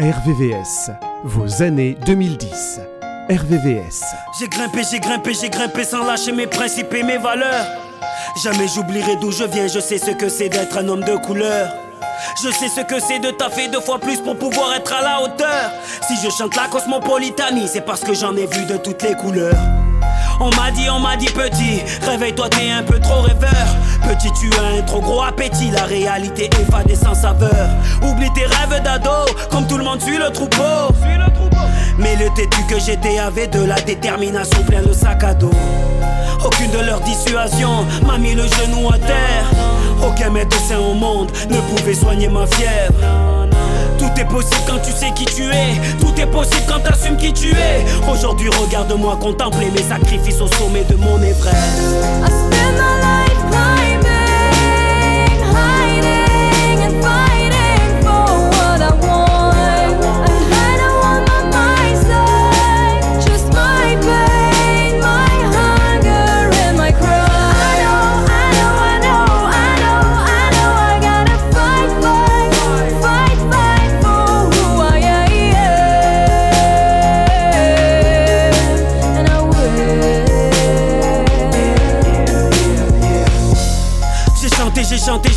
RVVS, vos années 2010. RVVS. J'ai grimpé, j'ai grimpé, j'ai grimpé sans lâcher mes principes et mes valeurs. Jamais j'oublierai d'où je viens, je sais ce que c'est d'être un homme de couleur. Je sais ce que c'est de taffer deux fois plus pour pouvoir être à la hauteur. Si je chante la cosmopolitanie, c'est parce que j'en ai vu de toutes les couleurs. On m'a dit, on m'a dit petit, réveille-toi, t'es un peu trop rêveur. Petit, tu as un trop gros appétit, la réalité est sans saveur. Oublie tes rêves d'ado, comme tout le monde suit le troupeau. Mais le têtu que j'étais avait de la détermination plein le sac à dos. Aucune de leurs dissuasions m'a mis le genou à terre. Aucun médecin au monde ne pouvait soigner ma fièvre. Tout est possible quand tu sais qui tu es. Tout est possible quand t'assumes qui tu es. Aujourd'hui, regarde-moi contempler mes sacrifices au sommet de mon Everest.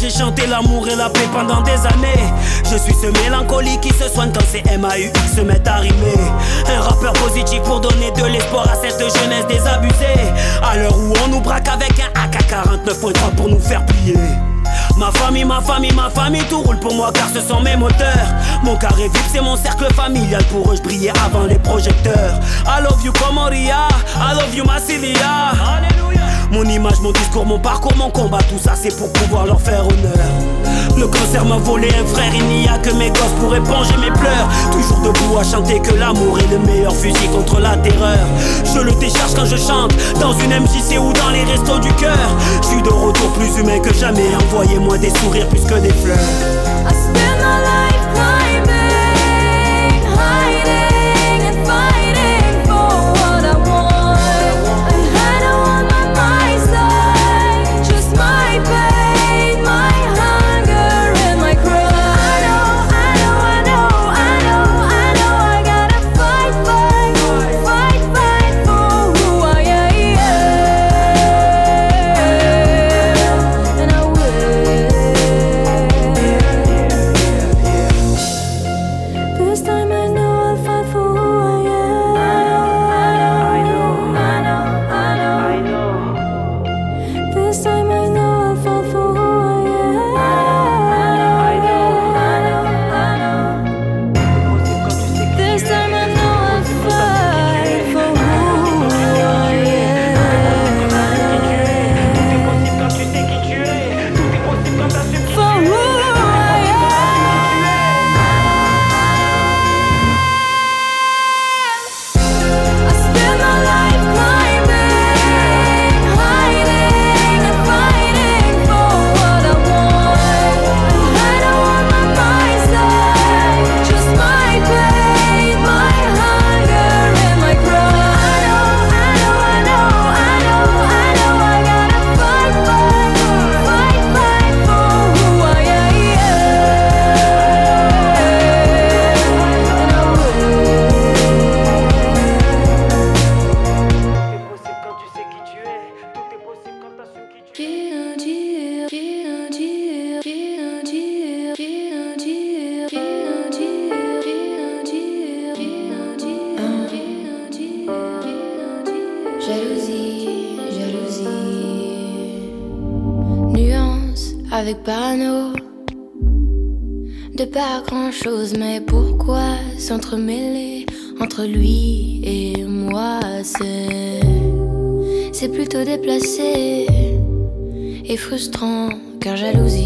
Chanté l'amour et la paix pendant des années. Je suis ce mélancolique qui se soigne quand ces MAUX se mettent à rimer. Un rappeur positif pour donner de l'espoir à cette jeunesse désabusée. À l'heure où on nous braque avec un AK-49.3 pour nous faire plier. Ma famille, ma famille, ma famille, tout roule pour moi car ce sont mes moteurs. Mon carré vip, c'est mon cercle familial. Pour eux, je brillais avant les projecteurs. I love you, Comoria. I love you, Massilia. Mon image, mon discours, mon parcours, mon combat, tout ça c'est pour pouvoir leur faire honneur. Le cancer m'a volé un frère, il n'y a que mes gosses pour éponger mes pleurs. Toujours debout à chanter que l'amour est le meilleur fusil contre la terreur. Je le décharge quand je chante, dans une MJC ou dans les restos du cœur. Je suis de retour plus humain que jamais, envoyez-moi des sourires plus que des fleurs. S'entremêler entre lui et moi. C'est plutôt déplacé et frustrant, car jalousie,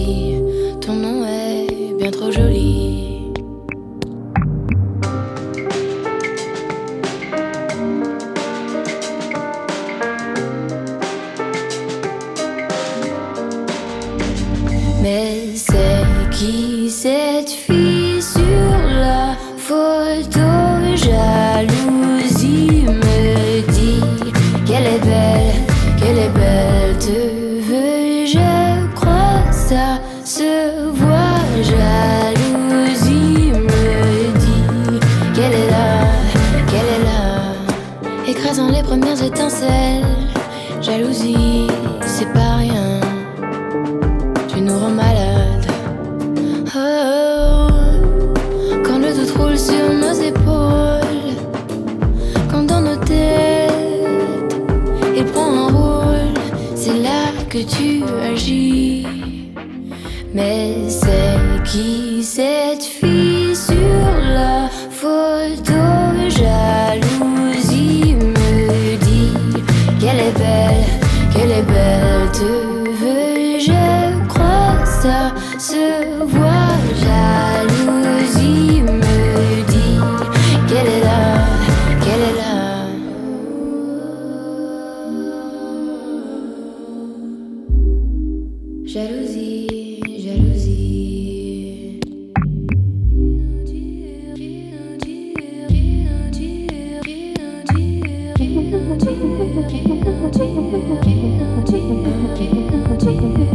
cette 嘿嘿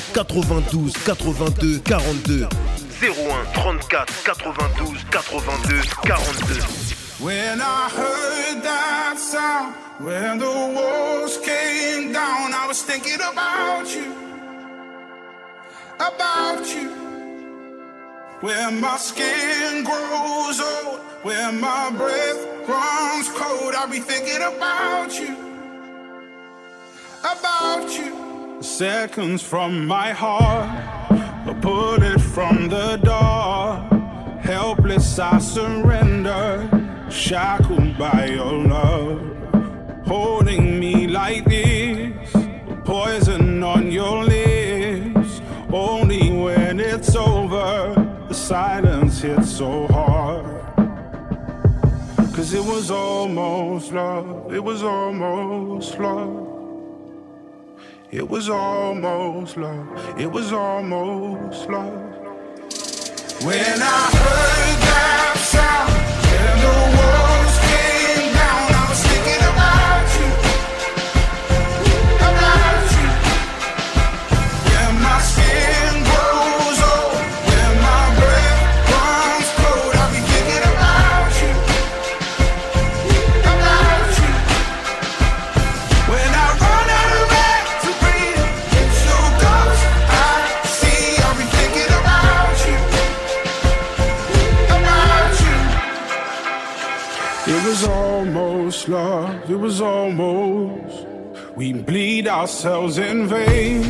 92 82 42. 01 34 92 82 42. When I heard that sound, when the walls came down, I was thinking about you, about you. Where my skin grows old, where my breath runs cold, I'll be thinking about you, about you. Seconds from my heart, a bullet from the door. Helpless, I surrender, shackled by your love. Holding me like this, poison on your lips. Only when it's over, the silence hits so hard. Cause it was almost love, it was almost love. It was almost love, it was almost love. When I heard that sound, and the walls almost. We bleed ourselves in vain.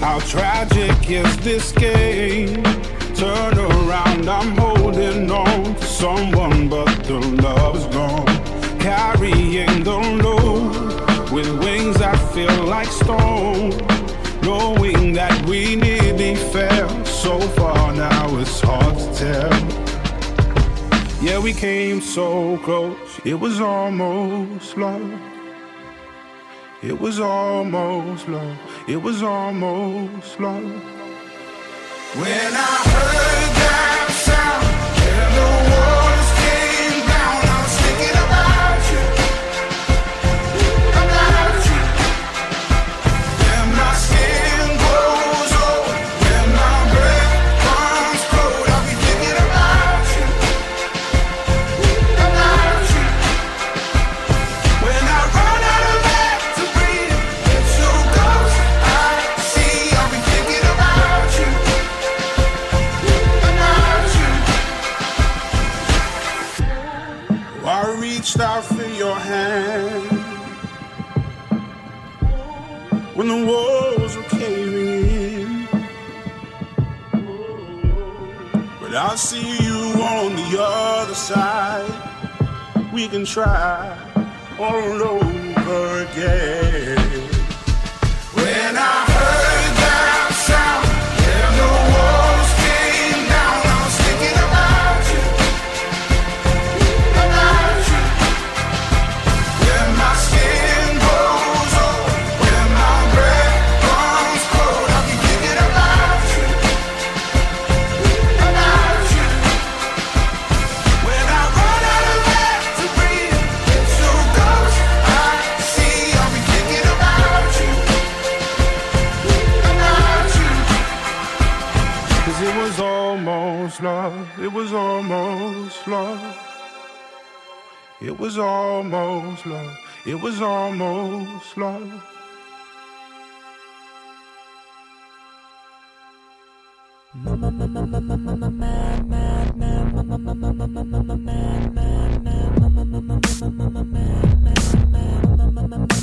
How tragic is this game? Turn around, I'm holding on to someone, but the love's gone. Carrying the load with wings that feel like stone. Knowing that we nearly fell so far now, it's hard to tell. Yeah, we came so close, it was almost love. It was almost love. It was almost love. When I heard try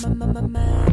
I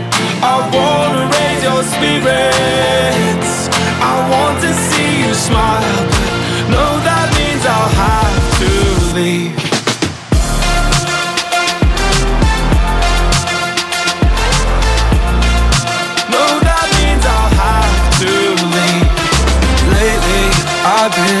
I wanna raise your spirits. I want to see you smile, no, that means I'll have to leave. No, that means I'll have to leave. Lately, I've been,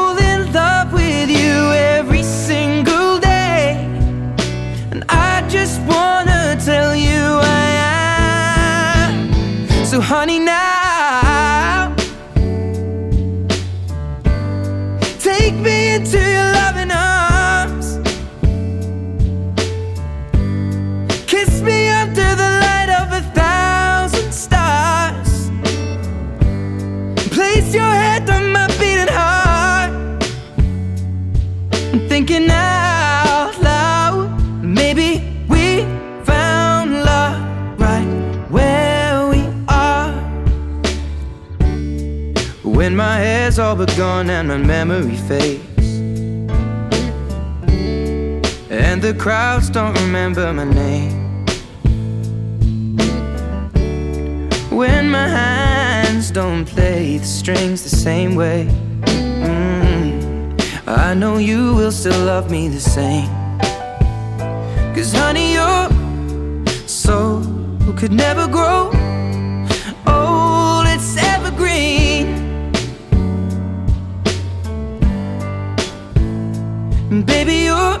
honey, now the same way. Mm, I know you will still love me the same. Cause honey, your soul could never grow old, it's evergreen. And Baby, your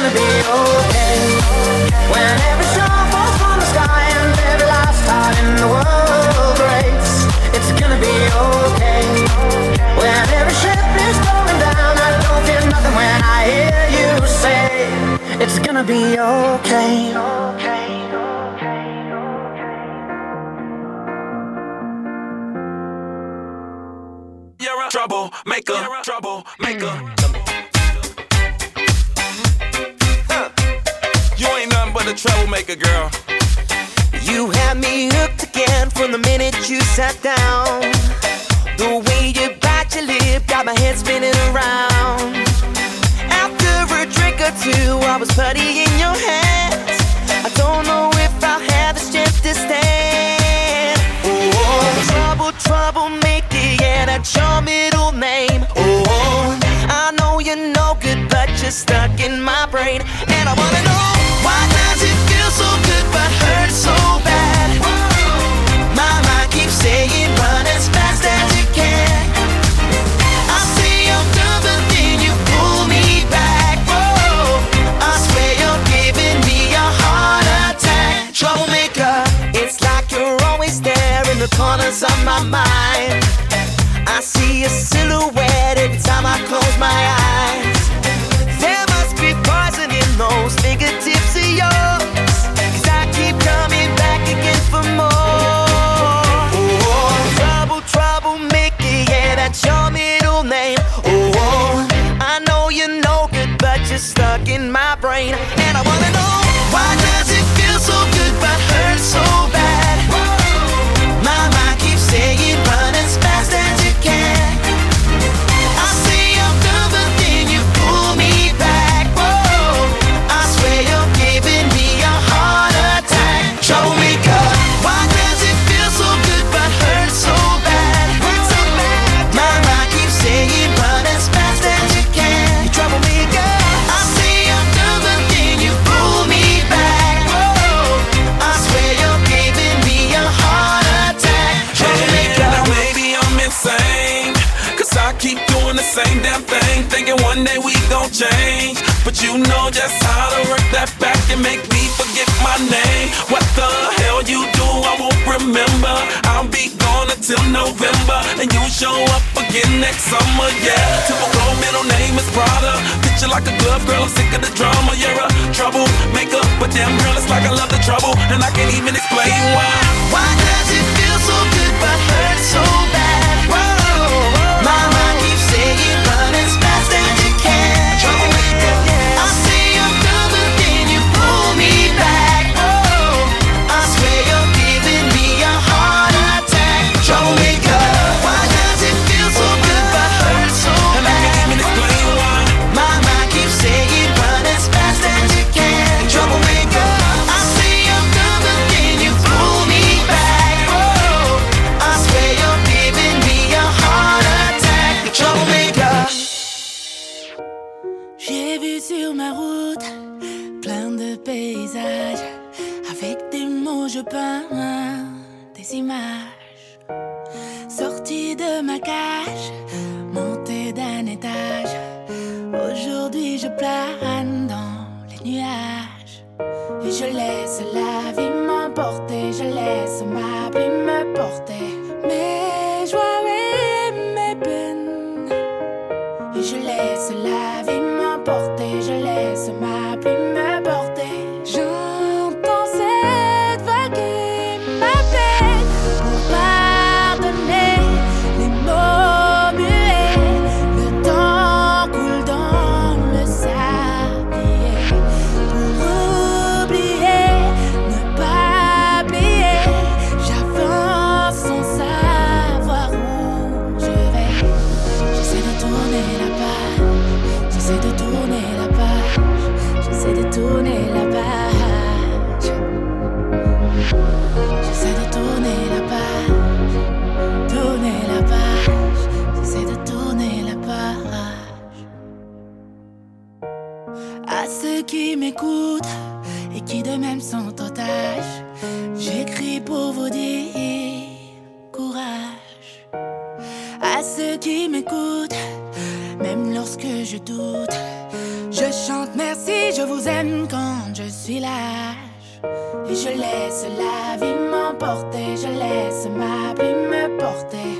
Gonna be okay. When every star falls from the sky and every last heart in the world breaks. It's gonna be okay. When every ship is going down, I don't feel nothing when I hear you say it's gonna be okay. A trouble maker, trouble maker. Troublemaker, girl. You had me hooked again from the minute you sat down. The way you bite your lip got my head spinning around. After a drink or two, I was putty in your hands. I don't know if I'll have the strength to stand. Oh, trouble, troublemaker, yeah, that's your middle name. Oh, I know you're no good, but you're stuck in my brain, ceux qui m'écoutent et qui de même sont otages. J'écris pour vous dire courage. À ceux qui m'écoutent, même lorsque je doute, je chante merci, je vous aime quand je suis lâche. Et je laisse la vie m'emporter, je laisse ma plume me porter.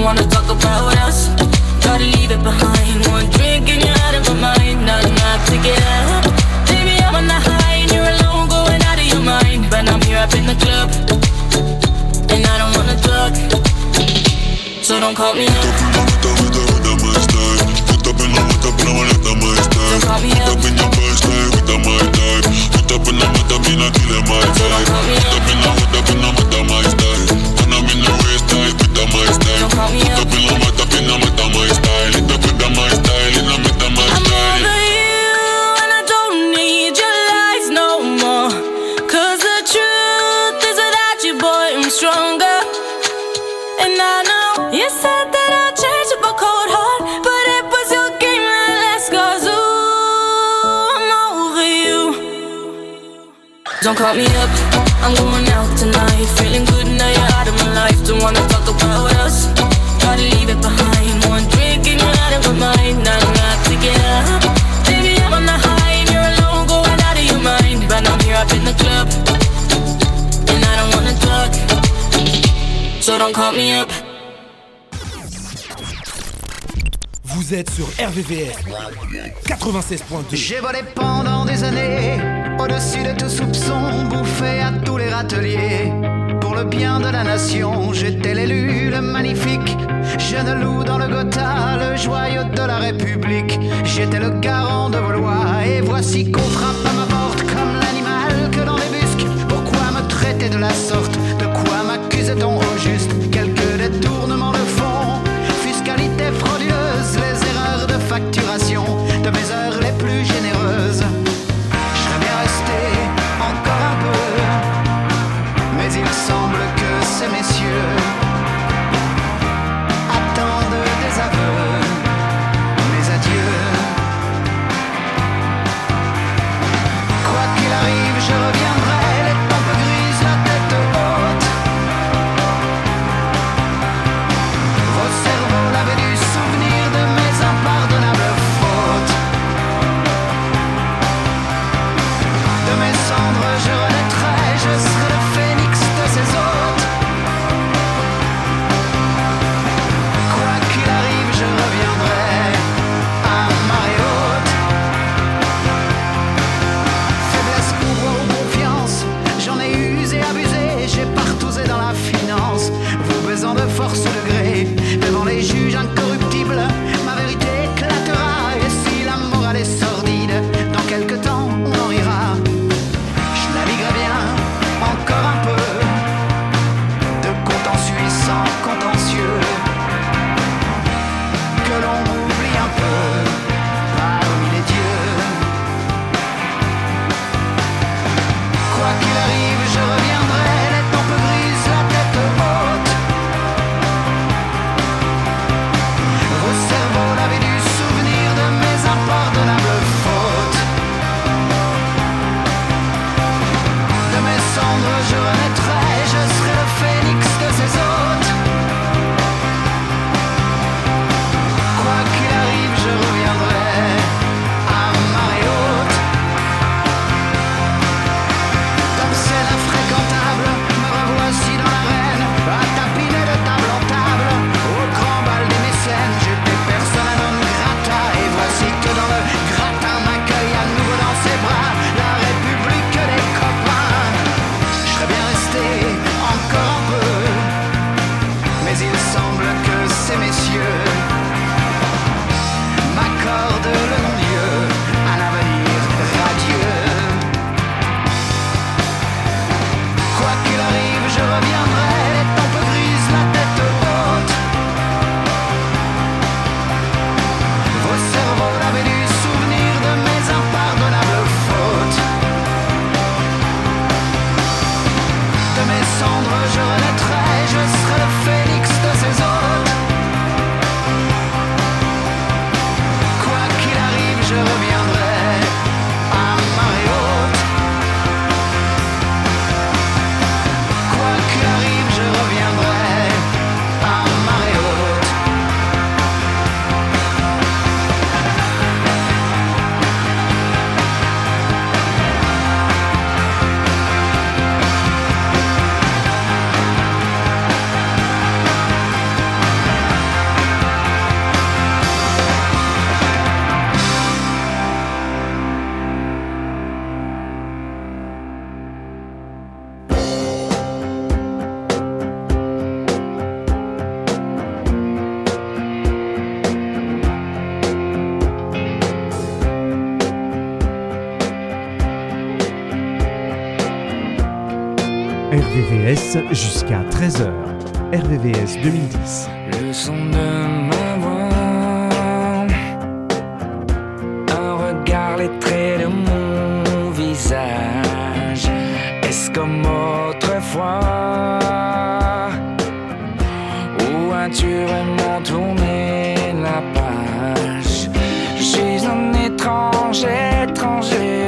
Don't wanna talk about us. Gotta leave it behind. One drink and you're out of my mind. Not enough to get up. Baby, I'm on the high and you're alone, going out of your mind. But I'm here up in the club, and I don't wanna talk. So don't call me up. Don't call me up. Me up. I'm over you and I don't need your lies no more. Cause the truth is without you, boy, I'm I'm over you. Said that i change but cold heart but it was your game let's go zoom all the way don't call me up, I'm going out tonight. Feeling good now you're out of my life. Don't wanna talk about us. Leave it behind. One drink and you're out of my mind. Not enough to get up. Baby, I'm on the high and you're alone, going out of your mind. But I'm here up in the club, and I don't wanna talk. So don't call me up. Vous êtes sur RVVS 96.2. J'ai volé pendant des années, au-dessus de tout soupçon, bouffé à tous les râteliers. Pour le bien de la nation, j'étais l'élu, le magnifique. Jeune loup dans le Gotha, le joyau de la République. J'étais le garant de vos lois, et voici qu'on frappe à ma porte comme l'animal que l'on débusque. Pourquoi me traiter de la sorte? De quoi m'accuse-t-on au juste? Jusqu'à 13h, RVVS 2010. Le son de ma voix, un regard, les traits de mon visage. Est-ce comme autrefois? Où as-tu vraiment tourné la page Je suis un étrange, étranger.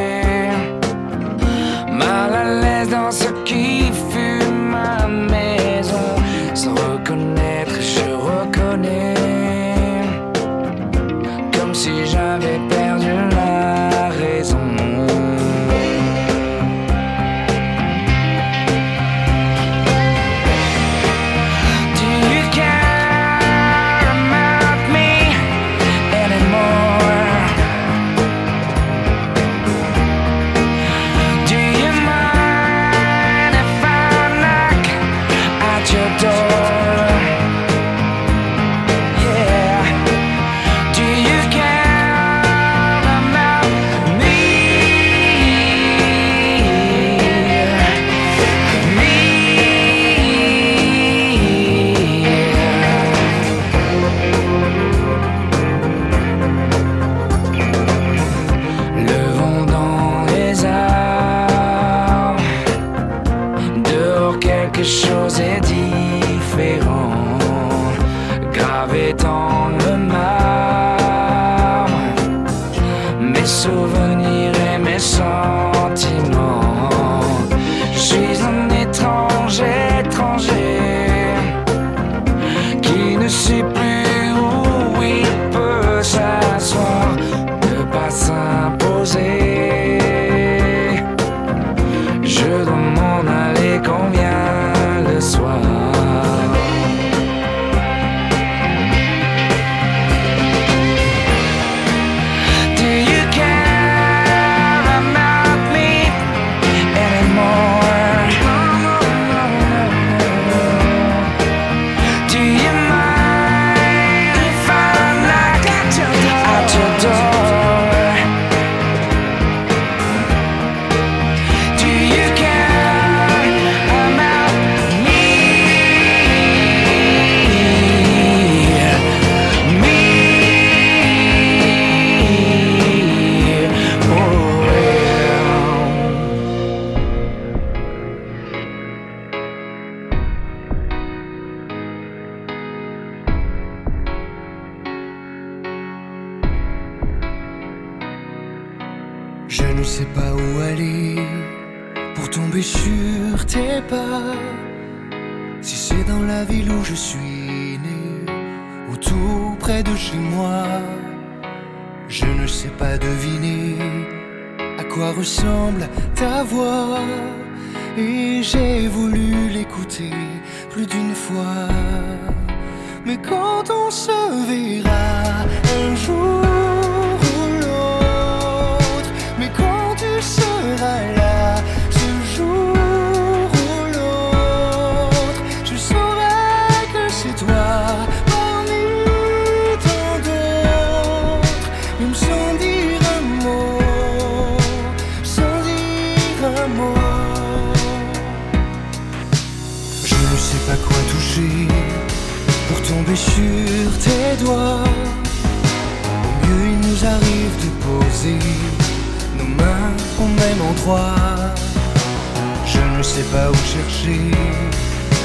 Je ne sais pas où chercher,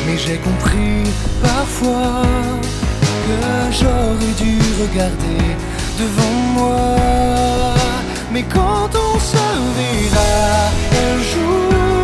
mais j'ai compris parfois que j'aurais dû regarder devant moi. Mais quand on se verra un jour.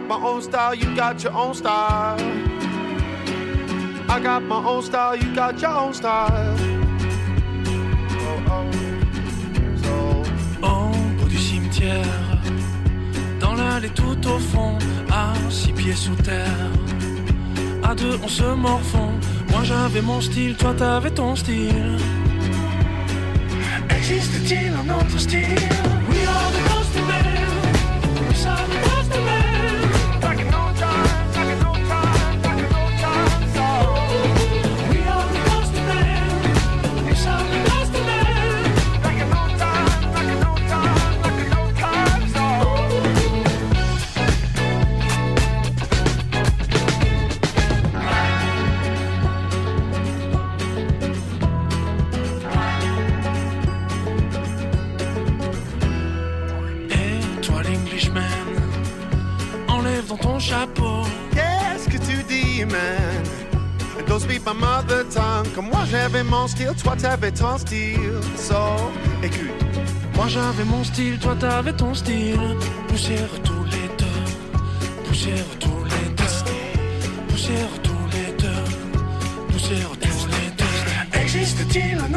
Got my own style, you got your own style. I got my own style, you got your own style. Oh, oh. So. Au bout du cimetière, dans l'allée tout au fond, à six pieds sous terre. À deux, on se morfond. Moi j'avais mon style, toi t'avais ton style. Existe-t-il un autre style? Style, toi t'avais ton style. So, écoute. Moi j'avais mon style, toi t'avais ton style. Poussière tous les deux, poussière tous les deux, poussière tous les deux, poussière tous les deux. Existe-t-il un